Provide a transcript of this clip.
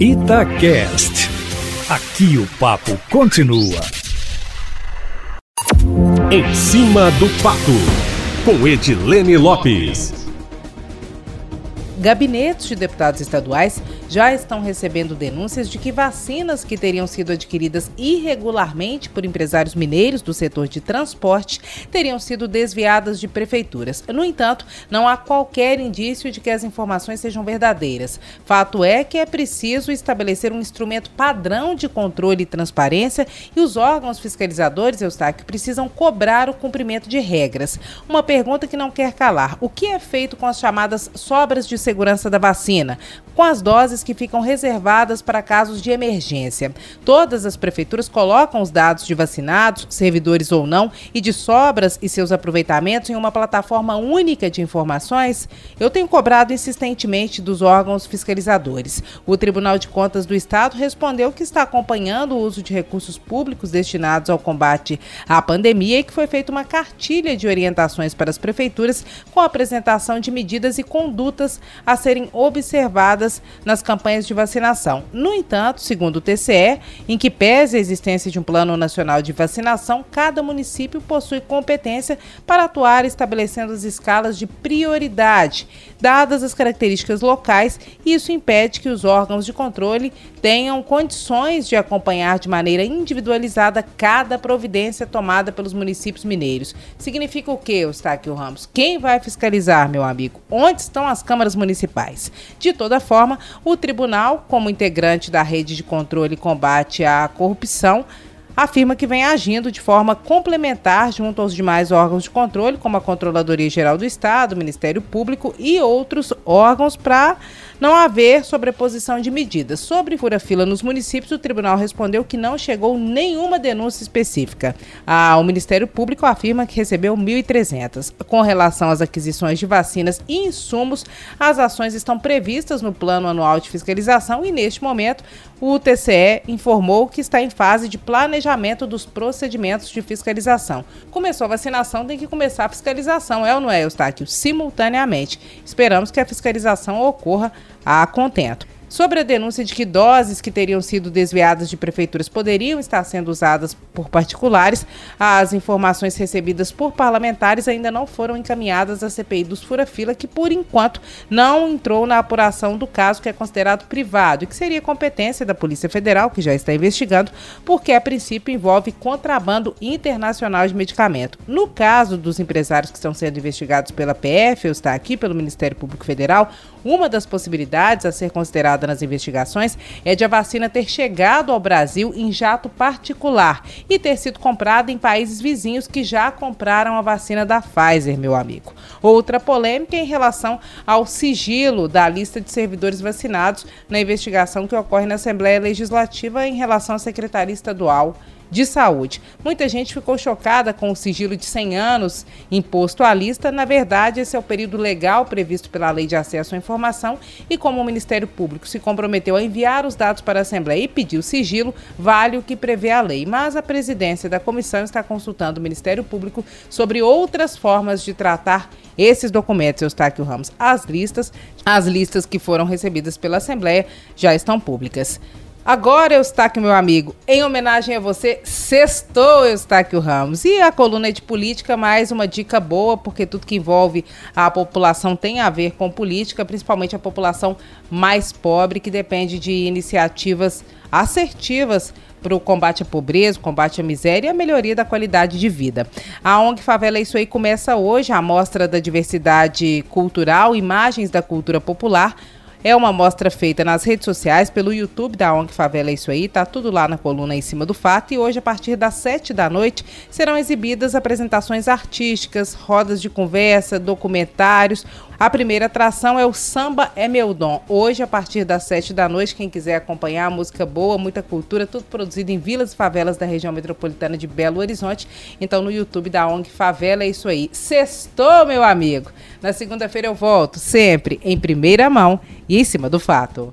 Itacast. Aqui o papo continua. Em cima do papo, com Edilene Lopes. Gabinetes de deputados estaduais já estão recebendo denúncias de que vacinas que teriam sido adquiridas irregularmente por empresários mineiros do setor de transporte teriam sido desviadas de prefeituras. No entanto, não há qualquer indício de que as informações sejam verdadeiras. Fato é que é preciso estabelecer um instrumento padrão de controle e transparência e os órgãos fiscalizadores, Eustáquio, precisam cobrar o cumprimento de regras. Uma pergunta que não quer calar: o que é feito com as chamadas sobras de segurança da vacina? Com as doses que ficam reservadas para casos de emergência. Todas as prefeituras colocam os dados de vacinados, servidores ou não, e de sobras e seus aproveitamentos em uma plataforma única de informações? Eu tenho cobrado insistentemente dos órgãos fiscalizadores. O Tribunal de Contas do Estado respondeu que está acompanhando o uso de recursos públicos destinados ao combate à pandemia e que foi feita uma cartilha de orientações para as prefeituras com a apresentação de medidas e condutas a serem observadas nas campanhas de vacinação. No entanto, segundo o TCE, em que pese a existência de um plano nacional de vacinação, cada município possui competência para atuar estabelecendo as escalas de prioridade, dadas as características locais, isso impede que os órgãos de controle tenham condições de acompanhar de maneira individualizada cada providência tomada pelos municípios mineiros. Significa o que, Eustáquio Ramos? Quem vai fiscalizar, meu amigo? Onde estão as câmaras municipais? De toda forma, o tribunal, como integrante da rede de controle e combate à corrupção, afirma que vem agindo de forma complementar junto aos demais órgãos de controle, como a Controladoria Geral do Estado, o Ministério Público e outros órgãos para não haver sobreposição de medidas. Sobre fura-fila nos municípios, o tribunal respondeu que não chegou nenhuma denúncia específica. Ah, o Ministério Público afirma que recebeu 1.300. Com relação às aquisições de vacinas e insumos, as ações estão previstas no Plano Anual de Fiscalização e, neste momento, o TCE informou que está em fase de planejamento dos procedimentos de fiscalização. Começou a vacinação, tem que começar a fiscalização, é ou não é, Eustáquio? Simultaneamente. Esperamos que a fiscalização ocorra a contento. Sobre a denúncia de que doses que teriam sido desviadas de prefeituras poderiam estar sendo usadas por particulares, as informações recebidas por parlamentares ainda não foram encaminhadas à CPI dos Fura-Fila, que por enquanto não entrou na apuração do caso que é considerado privado e que seria competência da Polícia Federal, que já está investigando, porque a princípio envolve contrabando internacional de medicamento. No caso dos empresários que estão sendo investigados pela PF, ou está aqui pelo Ministério Público Federal, uma das possibilidades a ser considerada nas investigações é de a vacina ter chegado ao Brasil em jato particular e ter sido comprada em países vizinhos que já compraram a vacina da Pfizer, meu amigo. Outra polêmica é em relação ao sigilo da lista de servidores vacinados na investigação que ocorre na Assembleia Legislativa em relação à Secretaria Estadual de saúde. Muita gente ficou chocada com o sigilo de 100 anos imposto à lista. Na verdade, esse é o período legal previsto pela Lei de Acesso à Informação e como o Ministério Público se comprometeu a enviar os dados para a Assembleia e pediu sigilo, vale o que prevê a lei. Mas a presidência da comissão está consultando o Ministério Público sobre outras formas de tratar esses documentos, Eustáquio Ramos. As listas, as listas que foram recebidas pela Assembleia já estão públicas. Agora, Eustáquio, meu amigo, em homenagem a você, sextou Eustáquio Ramos. E a coluna de política, mais uma dica boa, porque tudo que envolve a população tem a ver com política, principalmente a população mais pobre, que depende de iniciativas assertivas para o combate à pobreza, combate à miséria e a melhoria da qualidade de vida. A ONG Favela é Isso Aí começa hoje a Mostra da Diversidade Cultural, Imagens da Cultura Popular, é uma mostra feita nas redes sociais, pelo YouTube da ONG Favela é Isso Aí, tá tudo lá na coluna em cima do fato. E hoje, a partir das sete da noite, serão exibidas apresentações artísticas, rodas de conversa, documentários. A primeira atração é o Samba é Meu Dom. Hoje, a partir das sete da noite, quem quiser acompanhar, música boa, muita cultura, tudo produzido em vilas e favelas da região metropolitana de Belo Horizonte. Então, no YouTube da ONG Favela é Isso Aí. Sextou, meu amigo! Na segunda-feira eu volto, sempre em primeira mão e em cima do fato.